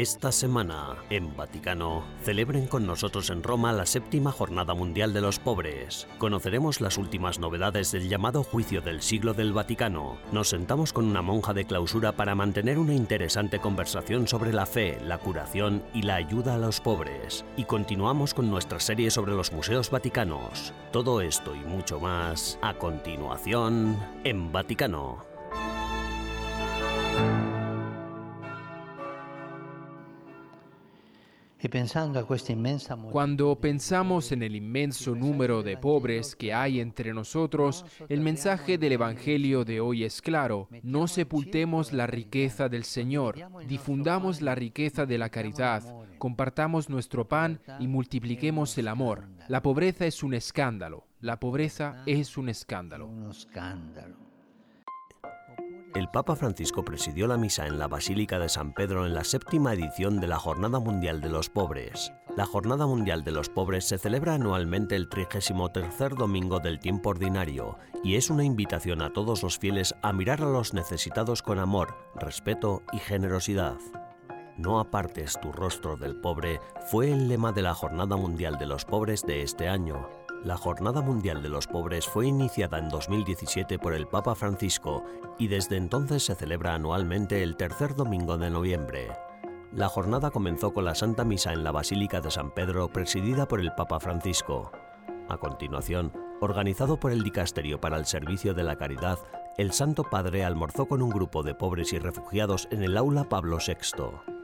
Esta semana, en Vaticano, celebren con nosotros en Roma la séptima Jornada Mundial de los Pobres. Conoceremos las últimas novedades del llamado Juicio del Siglo del Vaticano. Nos sentamos con una monja de clausura para mantener una interesante conversación sobre la fe, la curación y la ayuda a los pobres. Y continuamos con nuestra serie sobre los museos vaticanos. Todo esto y mucho más a continuación en Vaticano. Cuando pensamos en el inmenso número de pobres que hay entre nosotros, el mensaje del Evangelio de hoy es claro. No sepultemos la riqueza del Señor, difundamos la riqueza de la caridad, compartamos nuestro pan y multipliquemos el amor. La pobreza es un escándalo. La pobreza es un escándalo. El Papa Francisco presidió la misa en la Basílica de San Pedro en la séptima edición de la Jornada Mundial de los Pobres. La Jornada Mundial de los Pobres se celebra anualmente el 33 domingo del tiempo ordinario y es una invitación a todos los fieles a mirar a los necesitados con amor, respeto y generosidad. No apartes tu rostro del pobre fue el lema de la Jornada Mundial de los Pobres de este año. La Jornada Mundial de los Pobres fue iniciada en 2017 por el Papa Francisco y desde entonces se celebra anualmente el tercer domingo de noviembre. La jornada comenzó con la Santa Misa en la Basílica de San Pedro presidida por el Papa Francisco. A continuación, organizado por el Dicasterio para el Servicio de la Caridad, el Santo Padre almorzó con un grupo de pobres y refugiados en el aula Pablo VI.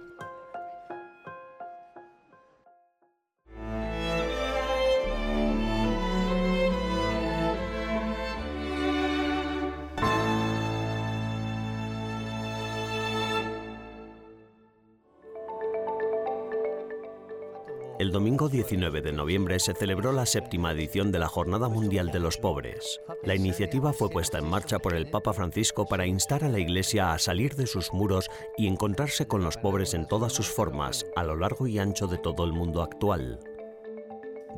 Domingo 19 de noviembre se celebró la séptima edición de la Jornada Mundial de los Pobres. La iniciativa fue puesta en marcha por el Papa Francisco para instar a la Iglesia a salir de sus muros y encontrarse con los pobres en todas sus formas, a lo largo y ancho de todo el mundo actual.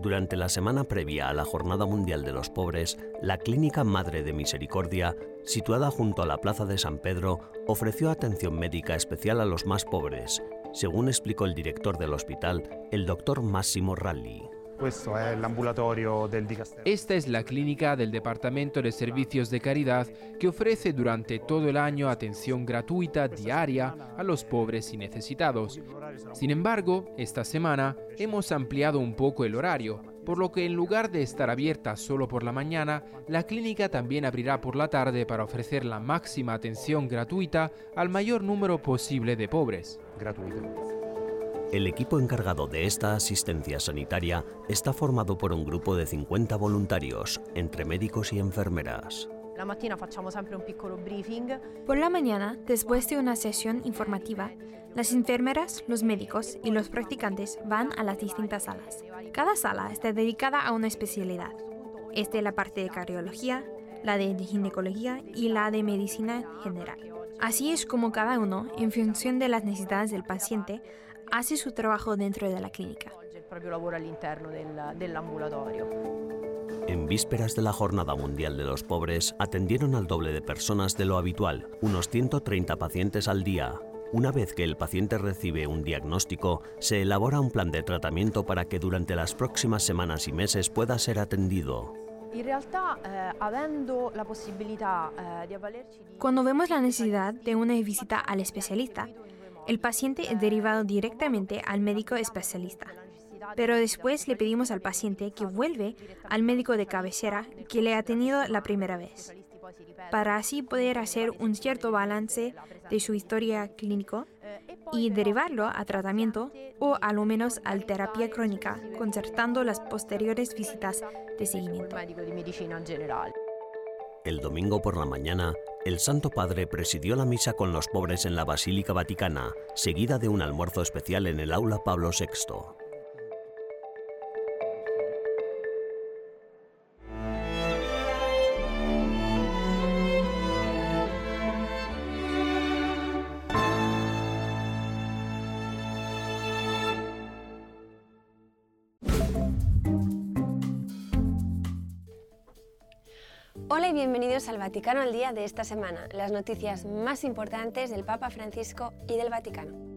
Durante la semana previa a la Jornada Mundial de los Pobres, la Clínica Madre de Misericordia, situada junto a la Plaza de San Pedro, ofreció atención médica especial a los más pobres, según explicó el director del hospital, el doctor Massimo Ralli. Esta es la clínica del Departamento de Servicios de Caridad que ofrece durante todo el año atención gratuita diaria a los pobres y necesitados. Sin embargo, esta semana hemos ampliado un poco el horario, por lo que en lugar de estar abierta solo por la mañana, la clínica también abrirá por la tarde para ofrecer la máxima atención gratuita al mayor número posible de pobres. El equipo encargado de esta asistencia sanitaria está formado por un grupo de 50 voluntarios, entre médicos y enfermeras. Por la mañana, después de una sesión informativa, las enfermeras, los médicos y los practicantes van a las distintas salas. Cada sala está dedicada a una especialidad. Esta es la parte de cardiología, la de ginecología y la de medicina general. Así es como cada uno, en función de las necesidades del paciente, hace su trabajo dentro de la clínica. En vísperas de la Jornada Mundial de los Pobres, atendieron al doble de personas de lo habitual, unos 130 pacientes al día. Una vez que el paciente recibe un diagnóstico, se elabora un plan de tratamiento para que durante las próximas semanas y meses pueda ser atendido. Cuando vemos la necesidad de una visita al especialista, el paciente es derivado directamente al médico especialista. Pero después le pedimos al paciente que vuelve al médico de cabecera que le ha tenido la primera vez, para así poder hacer un cierto balance de su historia clínico y derivarlo a tratamiento o a lo menos a terapia crónica, concertando las posteriores visitas de seguimiento. El domingo por la mañana, el Santo Padre presidió la misa con los pobres en la Basílica Vaticana, seguida de un almuerzo especial en el aula Pablo VI. Bienvenidos al Vaticano al día de esta semana, las noticias más importantes del Papa Francisco y del Vaticano.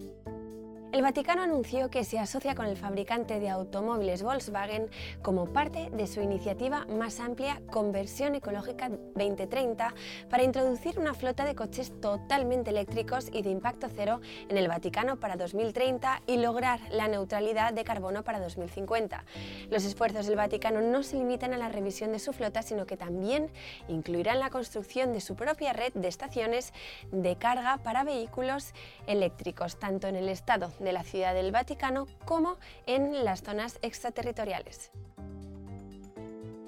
El Vaticano anunció que se asocia con el fabricante de automóviles Volkswagen como parte de su iniciativa más amplia Conversión Ecológica 2030 para introducir una flota de coches totalmente eléctricos y de impacto cero en el Vaticano para 2030 y lograr la neutralidad de carbono para 2050. Los esfuerzos del Vaticano no se limitan a la revisión de su flota, sino que también incluirán la construcción de su propia red de estaciones de carga para vehículos eléctricos, tanto en el Estado de la Ciudad del Vaticano como en las zonas extraterritoriales.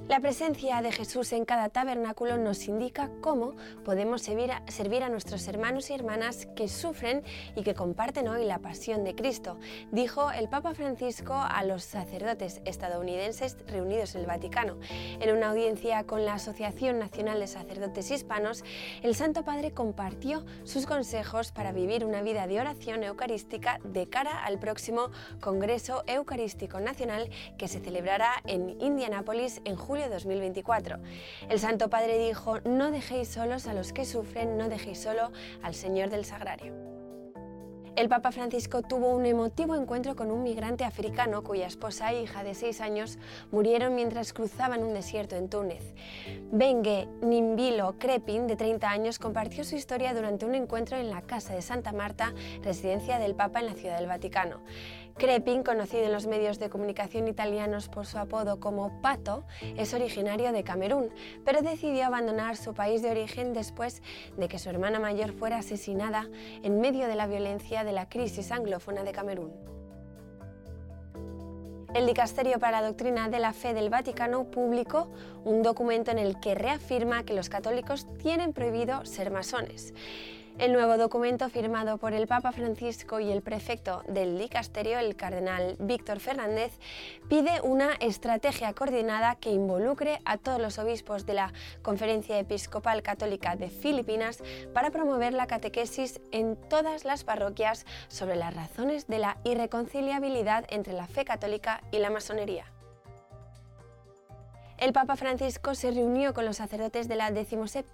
La presencia de Jesús en cada tabernáculo nos indica cómo podemos servir a, nuestros hermanos y hermanas que sufren y que comparten hoy la pasión de Cristo, dijo el Papa Francisco a los sacerdotes estadounidenses reunidos en el Vaticano. En una audiencia con la Asociación Nacional de Sacerdotes Hispanos, el Santo Padre compartió sus consejos para vivir una vida de oración eucarística de cara al próximo Congreso Eucarístico Nacional que se celebrará en Indianápolis en julio julio de 2024. El Santo Padre dijo, no dejéis solos a los que sufren, no dejéis solo al Señor del Sagrario. El Papa Francisco tuvo un emotivo encuentro con un migrante africano cuya esposa e hija de seis años murieron mientras cruzaban un desierto en Túnez. Bengue Nimbilo Crepin, de 30 años, compartió su historia durante un encuentro en la Casa de Santa Marta, residencia del Papa en la Ciudad del Vaticano. Crepin, conocido en los medios de comunicación italianos por su apodo como Pato, es originario de Camerún, pero decidió abandonar su país de origen después de que su hermana mayor fuera asesinada en medio de la violencia de la crisis anglófona de Camerún. El Dicasterio para la Doctrina de la Fe del Vaticano publicó un documento en el que reafirma que los católicos tienen prohibido ser masones. El nuevo documento firmado por el Papa Francisco y el prefecto del dicasterio, el cardenal Víctor Fernández, pide una estrategia coordinada que involucre a todos los obispos de la Conferencia Episcopal Católica de Filipinas para promover la catequesis en todas las parroquias sobre las razones de la irreconciliabilidad entre la fe católica y la masonería. El Papa Francisco se reunió con los sacerdotes de la 17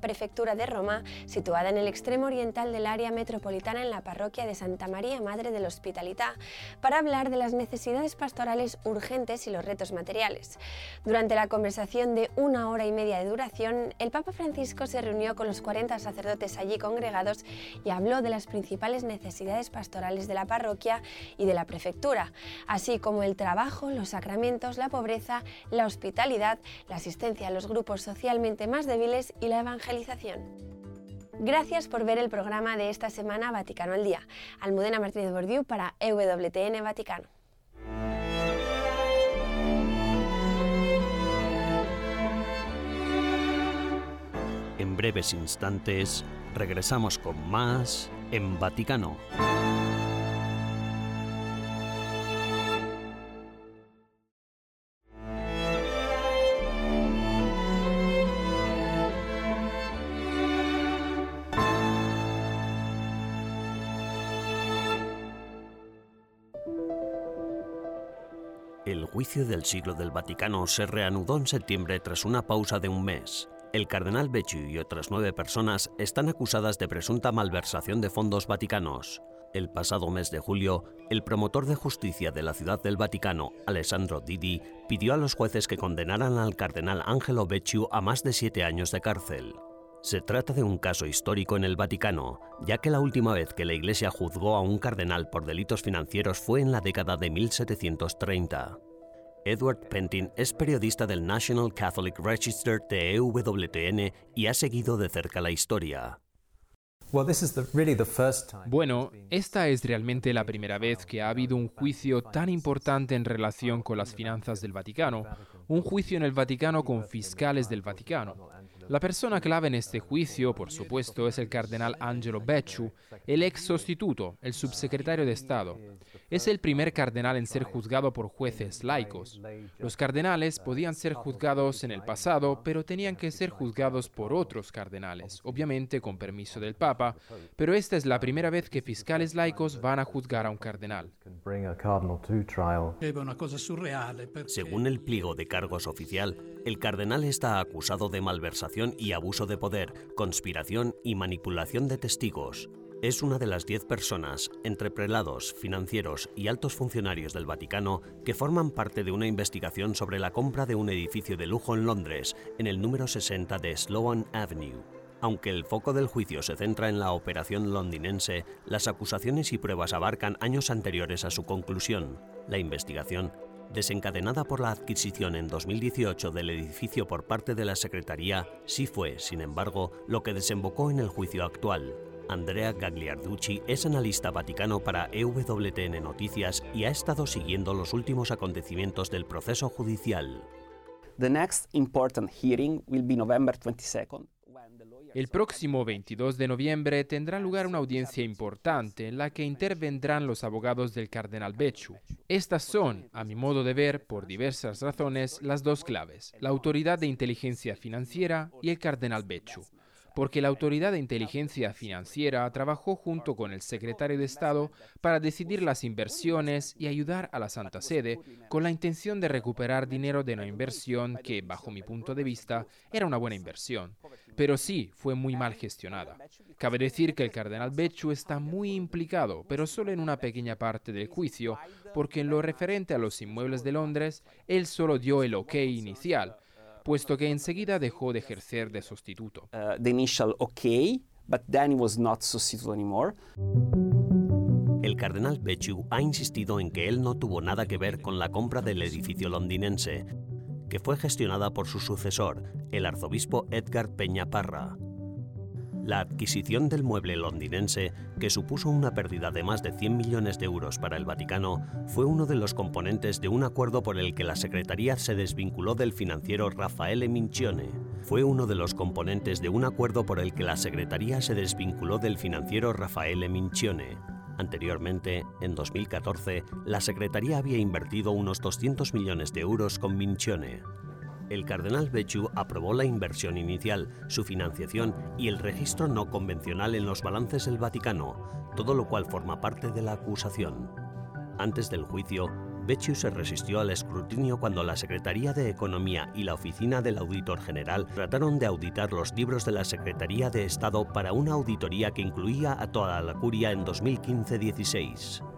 prefectura de Roma, situada en el extremo oriental del área metropolitana en la parroquia de Santa María Madre de la Hospitalidad, para hablar de las necesidades pastorales urgentes y los retos materiales. Durante la conversación de una hora y media de duración, el Papa Francisco se reunió con los 40 sacerdotes allí congregados y habló de las principales necesidades pastorales de la parroquia y de la prefectura, así como el trabajo, los sacramentos, la pobreza, la hospitalidad, la asistencia a los grupos socialmente más débiles y la evangelización. Gracias por ver el programa de esta semana Vaticano al Día. Almudena Martínez Bordiú para EWTN Vaticano. En breves instantes regresamos con más en Vaticano. Juicio del siglo del Vaticano se reanudó en septiembre tras una pausa de un mes. El cardenal Becciu y otras nueve personas están acusadas de presunta malversación de fondos vaticanos. El pasado mes de julio, el promotor de justicia de la Ciudad del Vaticano, Alessandro Didi, pidió a los jueces que condenaran al cardenal Angelo Becciu a más de siete años de cárcel. Se trata de un caso histórico en el Vaticano, ya que la última vez que la Iglesia juzgó a un cardenal por delitos financieros fue en la década de 1730. Edward Pentin es periodista del National Catholic Register de EWTN y ha seguido de cerca la historia. Bueno, esta es realmente la primera vez que ha habido un juicio tan importante en relación con las finanzas del Vaticano, un juicio en el Vaticano con fiscales del Vaticano. La persona clave en este juicio, por supuesto, es el cardenal Angelo Becciu, el ex sustituto, el subsecretario de Estado. Es el primer cardenal en ser juzgado por jueces laicos. Los cardenales podían ser juzgados en el pasado, pero tenían que ser juzgados por otros cardenales, obviamente con permiso del Papa, pero esta es la primera vez que fiscales laicos van a juzgar a un cardenal. Según el pliego de cargos oficial, el cardenal está acusado de malversación y abuso de poder, conspiración y manipulación de testigos. Es una de las diez personas, entre prelados, financieros y altos funcionarios del Vaticano, que forman parte de una investigación sobre la compra de un edificio de lujo en Londres, en el número 60 de Sloane Avenue. Aunque el foco del juicio se centra en la operación londinense, las acusaciones y pruebas abarcan años anteriores a su conclusión. La investigación desencadenada por la adquisición en 2018 del edificio por parte de la Secretaría, sí fue, sin embargo, lo que desembocó en el juicio actual. Andrea Gagliarducci es analista vaticano para EWTN Noticias y ha estado siguiendo los últimos acontecimientos del proceso judicial. El próximo 22 de noviembre tendrá lugar una audiencia importante en la que intervendrán los abogados del cardenal Becciu. Estas son, a mi modo de ver, por diversas razones, las dos claves, la Autoridad de Inteligencia Financiera y el cardenal Becciu porque la Autoridad de Inteligencia Financiera trabajó junto con el secretario de Estado para decidir las inversiones y ayudar a la Santa Sede con la intención de recuperar dinero de una inversión que, bajo mi punto de vista, era una buena inversión, pero sí fue muy mal gestionada. Cabe decir que el cardenal Becciu está muy implicado, pero solo en una pequeña parte del juicio, porque en lo referente a los inmuebles de Londres, él solo dio el ok inicial, puesto que enseguida dejó de ejercer de sustituto. Uh, initial okay, but then was not anymore. El cardenal Becciu ha insistido en que él no tuvo nada que ver con la compra del edificio londinense, que fue gestionada por su sucesor, el arzobispo Edgar Peña Parra. La adquisición del mueble londinense, que supuso una pérdida de más de 100 millones de euros para el Vaticano, fue uno de los componentes de un acuerdo por el que la Secretaría se desvinculó del financiero Raffaele Mincione. Fue uno de los componentes de un acuerdo por el que la Secretaría se desvinculó del financiero Raffaele Mincione. Anteriormente, en 2014, la Secretaría había invertido unos 200 millones de euros con Mincione el cardenal Becciu aprobó la inversión inicial, su financiación y el registro no convencional en los balances del Vaticano, todo lo cual forma parte de la acusación. Antes del juicio, Becciu se resistió al escrutinio cuando la Secretaría de Economía y la Oficina del Auditor General trataron de auditar los libros de la Secretaría de Estado para una auditoría que incluía a toda la curia en 2015-16.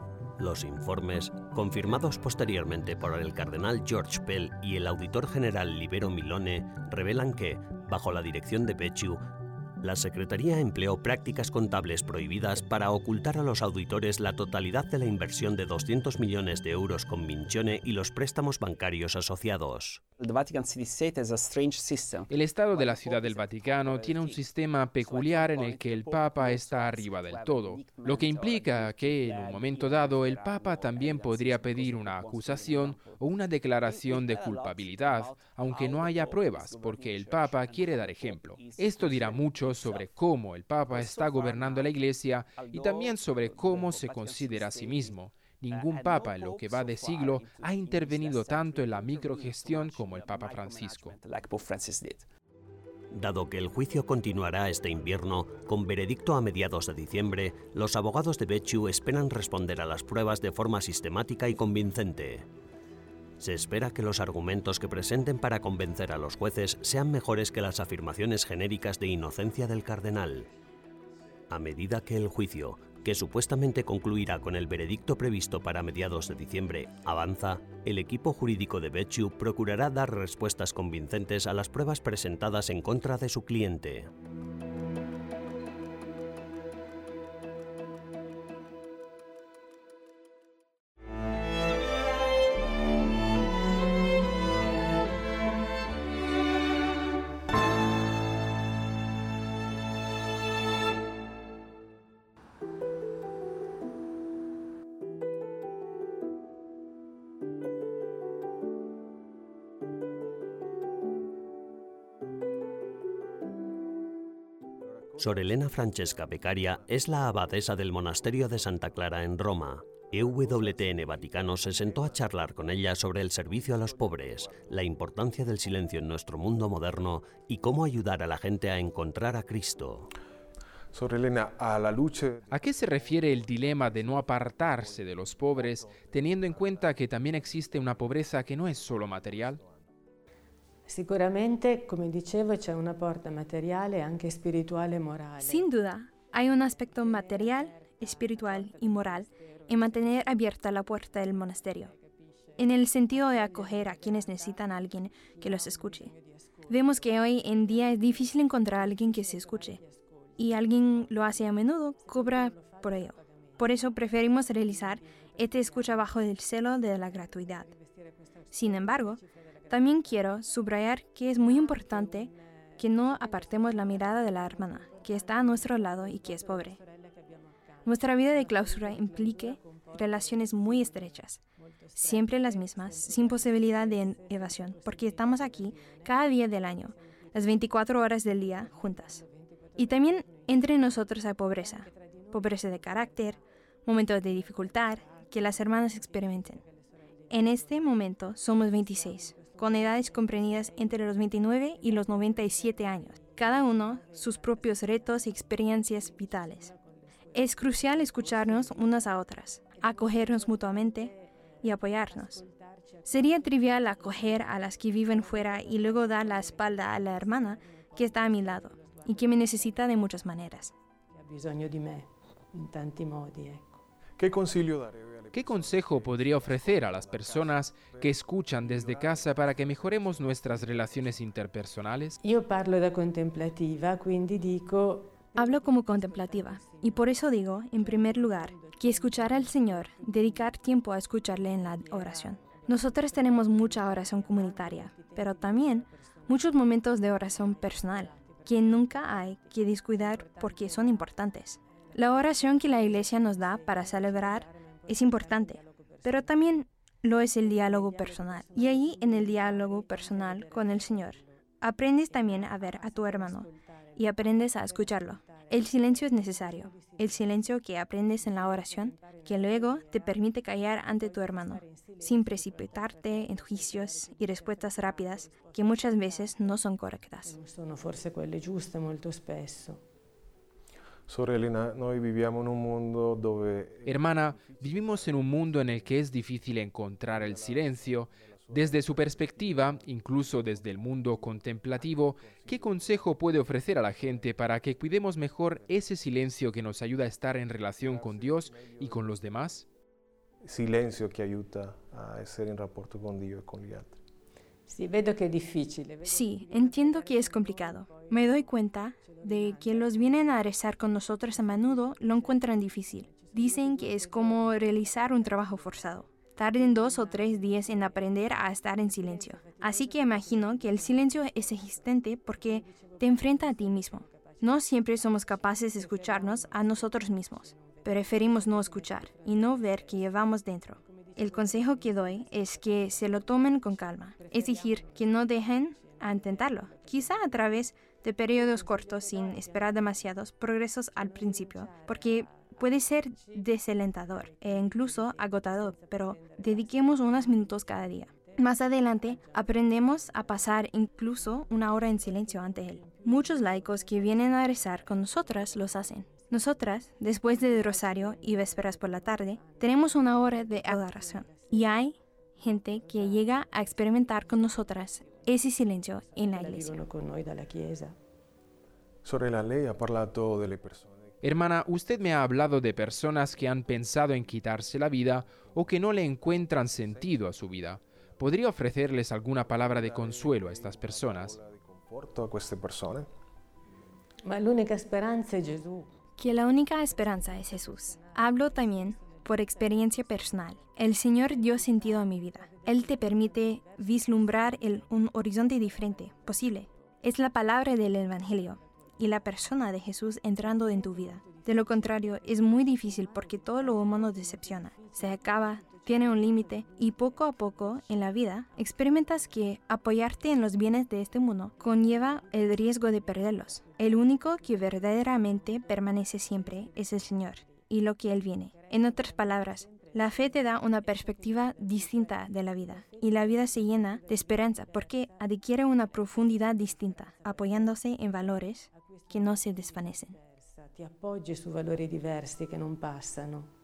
Los informes, confirmados posteriormente por el cardenal George Pell y el auditor general Libero Milone, revelan que, bajo la dirección de Becciu, la Secretaría empleó prácticas contables prohibidas para ocultar a los auditores la totalidad de la inversión de 200 millones de euros con Mincione y los préstamos bancarios asociados. El Estado de la Ciudad del Vaticano tiene un sistema peculiar en el que el Papa está arriba del todo, lo que implica que en un momento dado el Papa también podría pedir una acusación o una declaración de culpabilidad, aunque no haya pruebas, porque el Papa quiere dar ejemplo. Esto dirá mucho sobre cómo el Papa está gobernando la Iglesia y también sobre cómo se considera a sí mismo. Ningún papa en lo que va de siglo ha intervenido tanto en la microgestión como el Papa Francisco. Dado que el juicio continuará este invierno, con veredicto a mediados de diciembre, los abogados de Becciu esperan responder a las pruebas de forma sistemática y convincente. Se espera que los argumentos que presenten para convencer a los jueces sean mejores que las afirmaciones genéricas de inocencia del cardenal. A medida que el juicio que supuestamente concluirá con el veredicto previsto para mediados de diciembre, avanza, el equipo jurídico de Becciu procurará dar respuestas convincentes a las pruebas presentadas en contra de su cliente. Sor Elena Francesca Beccaria es la abadesa del monasterio de Santa Clara en Roma. EWTN Vaticano se sentó a charlar con ella sobre el servicio a los pobres, la importancia del silencio en nuestro mundo moderno y cómo ayudar a la gente a encontrar a Cristo. Sor Elena, a la lucha... ¿A qué se refiere el dilema de no apartarse de los pobres, teniendo en cuenta que también existe una pobreza que no es solo material? Sicuramente, come dicevo, c'è una porta materiale, anche spirituale e morale. Sin duda, Hay un aspecto material, espiritual y moral en mantener abierta la puerta del monasterio, en el sentido de acoger a quienes necesitan a alguien que los escuche. Vemos que hoy en día es difícil encontrar a alguien que se escuche, y alguien lo hace a menudo, cobra por ello. Por eso preferimos realizar este escucha bajo el celo de la gratuidad. Sin embargo, también quiero subrayar que es muy importante que no apartemos la mirada de la hermana, que está a nuestro lado y que es pobre. Nuestra vida de clausura implique relaciones muy estrechas, siempre las mismas, sin posibilidad de evasión, porque estamos aquí cada día del año, las 24 horas del día juntas. Y también entre nosotros hay pobreza, pobreza de carácter, momentos de dificultad que las hermanas experimenten. En este momento somos 26, con edades comprendidas entre los 29 y los 97 años, cada uno sus propios retos y experiencias vitales. Es crucial escucharnos unas a otras, acogernos mutuamente y apoyarnos. Sería trivial acoger a las que viven fuera y luego dar la espalda a la hermana que está a mi lado y que me necesita de muchas maneras. ¿Qué ¿Qué consejo podría ofrecer a las personas que escuchan desde casa para que mejoremos nuestras relaciones interpersonales? Yo parlo da contemplativa, quindi dico Hablo como contemplativa y por eso digo, en primer lugar, que escuchar al Señor, dedicar tiempo a escucharle en la oración. Nosotros tenemos mucha oración comunitaria, pero también muchos momentos de oración personal, que nunca hay que descuidar porque son importantes. La oración que la Iglesia nos da para celebrar es importante, pero también lo es el diálogo personal. Y ahí en el diálogo personal con el Señor, aprendes también a ver a tu hermano y aprendes a escucharlo. El silencio es necesario, el silencio que aprendes en la oración, que luego te permite callar ante tu hermano, sin precipitarte en juicios y respuestas rápidas que muchas veces no son correctas. Hermana, vivimos en un mundo en el que es difícil encontrar el silencio, desde su perspectiva, incluso desde el mundo contemplativo, ¿qué consejo puede ofrecer a la gente para que cuidemos mejor ese silencio que nos ayuda a estar en relación con Dios y con los demás? Silencio que ayuda a estar en rapporto con Dios y con los demás. Sí, que. Sí, entiendo que es complicado. Me doy cuenta de que los vienen a rezar con nosotros a menudo lo encuentran difícil. Dicen que es como realizar un trabajo forzado tarden dos o tres días en aprender a estar en silencio. Así que imagino que el silencio es existente porque te enfrenta a ti mismo. No siempre somos capaces de escucharnos a nosotros mismos. Preferimos no escuchar y no ver qué llevamos dentro. El consejo que doy es que se lo tomen con calma, es decir, que no dejen a intentarlo, quizá a través de periodos cortos sin esperar demasiados progresos al principio, porque Puede ser desalentador e incluso agotador, pero dediquemos unos minutos cada día. Más adelante aprendemos a pasar incluso una hora en silencio ante Él. Muchos laicos que vienen a rezar con nosotras los hacen. Nosotras, después del rosario y vésperas por la tarde, tenemos una hora de adoración. Y hay gente que llega a experimentar con nosotras ese silencio en la iglesia. Sorella, lei ha parlato delle persone Hermana, usted me ha hablado de personas que han pensado en quitarse la vida o que no le encuentran sentido a su vida. ¿Podría ofrecerles alguna palabra de consuelo a estas personas? Que la única esperanza es Jesús. Hablo también por experiencia personal. El Señor dio sentido a mi vida. Él te permite vislumbrar un horizonte diferente, posible. Es la palabra del Evangelio y la persona de Jesús entrando en tu vida. De lo contrario, es muy difícil porque todo lo humano decepciona, se acaba, tiene un límite y poco a poco en la vida experimentas que apoyarte en los bienes de este mundo conlleva el riesgo de perderlos. El único que verdaderamente permanece siempre es el Señor y lo que Él viene. En otras palabras, la fe te da una perspectiva distinta de la vida y la vida se llena de esperanza porque adquiere una profundidad distinta, apoyándose en valores que no se desvanecen. Ti appoggi su valori diversi che non passano.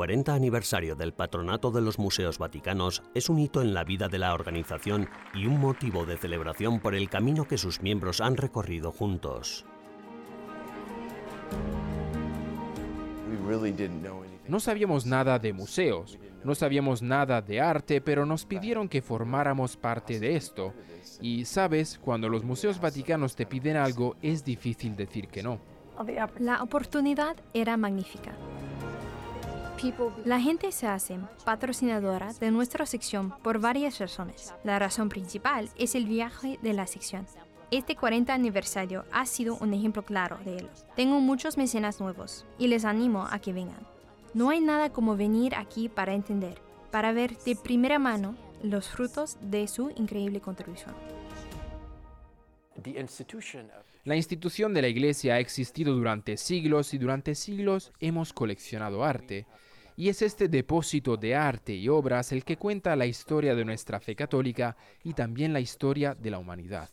40 aniversario del Patronato de los Museos Vaticanos es un hito en la vida de la organización y un motivo de celebración por el camino que sus miembros han recorrido juntos. No sabíamos nada de museos, no sabíamos nada de arte, pero nos pidieron que formáramos parte de esto. Y sabes, cuando los museos vaticanos te piden algo, es difícil decir que no. La oportunidad era magnífica. La gente se hace patrocinadora de nuestra sección por varias razones. La razón principal es el viaje de la sección. Este 40 aniversario ha sido un ejemplo claro de ello. Tengo muchos mecenas nuevos y les animo a que vengan. No hay nada como venir aquí para entender, para ver de primera mano los frutos de su increíble contribución. La institución de la Iglesia ha existido durante siglos y durante siglos hemos coleccionado arte. Y es este depósito de arte y obras el que cuenta la historia de nuestra fe católica y también la historia de la humanidad.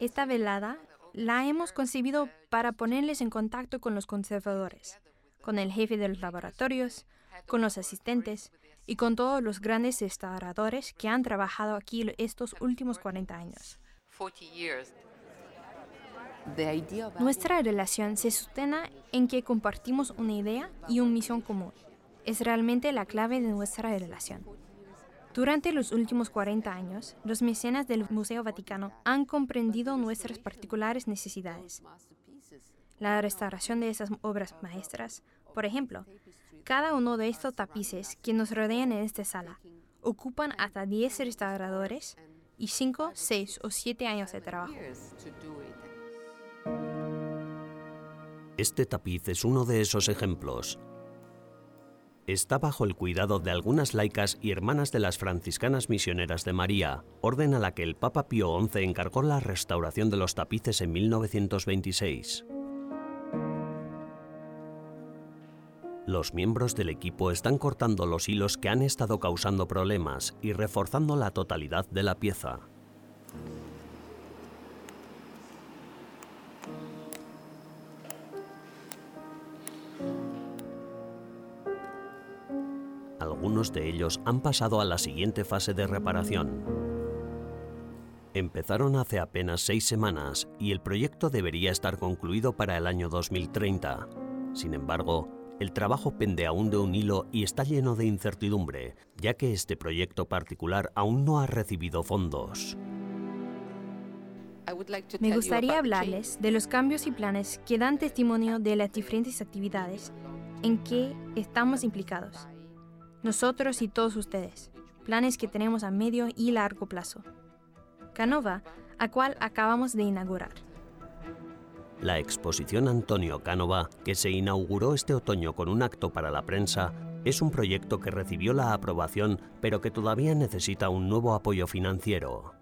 Esta velada la hemos concebido para ponerles en contacto con los conservadores, con el jefe de los laboratorios, con los asistentes y con todos los grandes restauradores que han trabajado aquí estos últimos 40 años. Nuestra relación se sustenta en que compartimos una idea y una misión común. Es realmente la clave de nuestra relación. Durante los últimos 40 años, los mecenas del Museo Vaticano han comprendido nuestras particulares necesidades. La restauración de esas obras maestras, por ejemplo, cada uno de estos tapices que nos rodean en esta sala ocupan hasta 10 restauradores y 5, 6 o 7 años de trabajo. Este tapiz es uno de esos ejemplos. Está bajo el cuidado de algunas laicas y hermanas de las franciscanas misioneras de María, orden a la que el Papa Pío XI encargó la restauración de los tapices en 1926. Los miembros del equipo están cortando los hilos que han estado causando problemas y reforzando la totalidad de la pieza. Algunos de ellos han pasado a la siguiente fase de reparación. Empezaron hace apenas seis semanas y el proyecto debería estar concluido para el año 2030. Sin embargo, el trabajo pende aún de un hilo y está lleno de incertidumbre, ya que este proyecto particular aún no ha recibido fondos. Me gustaría hablarles de los cambios y planes que dan testimonio de las diferentes actividades en que estamos implicados nosotros y todos ustedes, planes que tenemos a medio y largo plazo. Canova, a cual acabamos de inaugurar. La exposición Antonio Canova, que se inauguró este otoño con un acto para la prensa, es un proyecto que recibió la aprobación, pero que todavía necesita un nuevo apoyo financiero.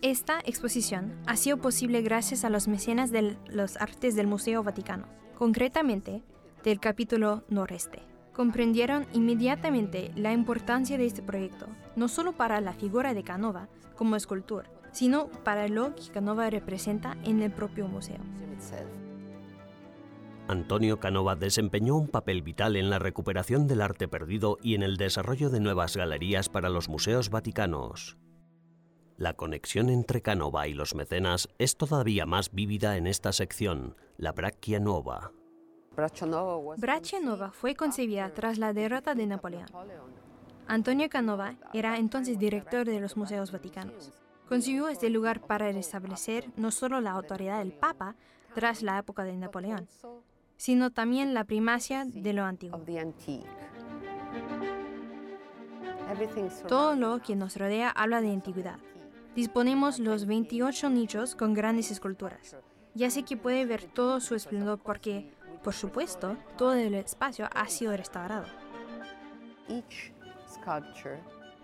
Esta exposición ha sido posible gracias a los mecenas de los artes del Museo Vaticano, concretamente del capítulo noreste comprendieron inmediatamente la importancia de este proyecto, no solo para la figura de Canova como escultor, sino para lo que Canova representa en el propio museo. Antonio Canova desempeñó un papel vital en la recuperación del arte perdido y en el desarrollo de nuevas galerías para los museos vaticanos. La conexión entre Canova y los mecenas es todavía más vívida en esta sección, la Braccia Nova. Braccia Nova fue concebida tras la derrota de Napoleón. Antonio Canova era entonces director de los museos vaticanos. Concibió este lugar para restablecer no solo la autoridad del Papa tras la época de Napoleón, sino también la primacia de lo antiguo. Todo lo que nos rodea habla de antigüedad. Disponemos los 28 nichos con grandes esculturas. Ya sé que puede ver todo su esplendor porque por supuesto, todo el espacio ha sido restaurado.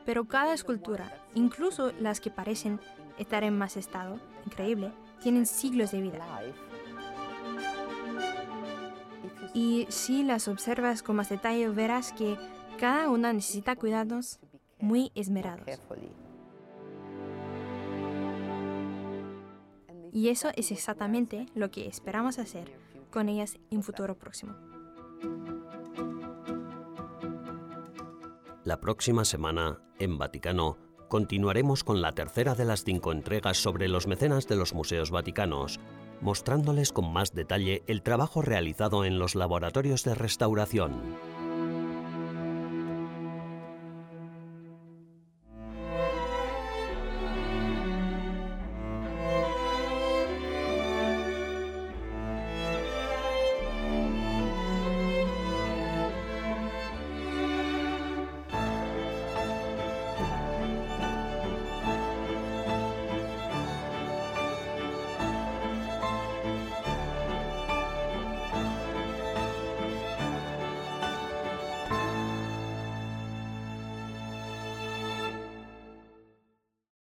Pero cada escultura, incluso las que parecen estar en más estado, increíble, tienen siglos de vida. Y si las observas con más detalle, verás que cada una necesita cuidados muy esmerados. Y eso es exactamente lo que esperamos hacer con ellas en futuro próximo. La próxima semana, en Vaticano, continuaremos con la tercera de las cinco entregas sobre los mecenas de los museos vaticanos, mostrándoles con más detalle el trabajo realizado en los laboratorios de restauración.